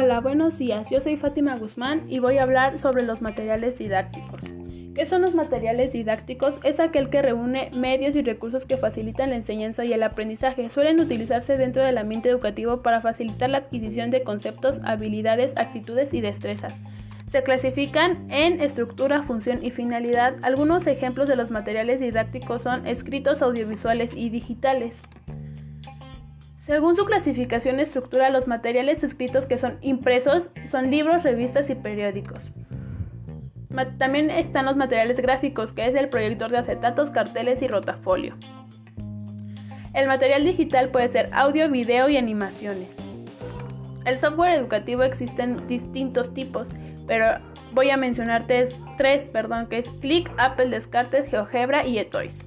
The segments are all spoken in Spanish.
Hola, buenos días. Yo soy Fátima Guzmán y voy a hablar sobre los materiales didácticos. ¿Qué son los materiales didácticos? Es aquel que reúne medios y recursos que facilitan la enseñanza y el aprendizaje. Suelen utilizarse dentro del ambiente educativo para facilitar la adquisición de conceptos, habilidades, actitudes y destrezas. Se clasifican en estructura, función y finalidad. Algunos ejemplos de los materiales didácticos son escritos audiovisuales y digitales. Según su clasificación y estructura, los materiales escritos que son impresos son libros, revistas y periódicos. También están los materiales gráficos, que es el proyector de acetatos, carteles y rotafolio. El material digital puede ser audio, video y animaciones. El software educativo existen distintos tipos, pero voy a mencionarte tres, perdón, que es Click, Apple Descartes, GeoGebra y eToys.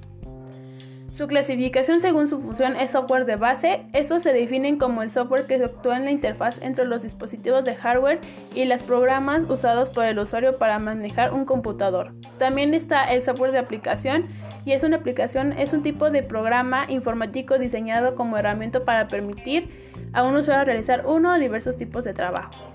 Su clasificación según su función es software de base. Estos se definen como el software que actúa en la interfaz entre los dispositivos de hardware y los programas usados por el usuario para manejar un computador. También está el software de aplicación y es una aplicación, es un tipo de programa informático diseñado como herramienta para permitir a un usuario realizar uno o diversos tipos de trabajo.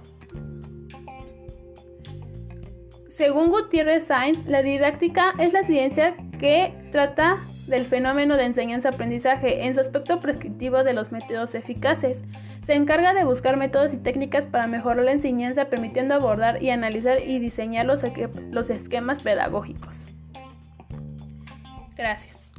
Según Gutiérrez Sainz, la didáctica es la ciencia que trata del fenómeno de enseñanza-aprendizaje en su aspecto prescriptivo de los métodos eficaces. Se encarga de buscar métodos y técnicas para mejorar la enseñanza, permitiendo abordar y analizar y diseñar los, los esquemas pedagógicos. Gracias.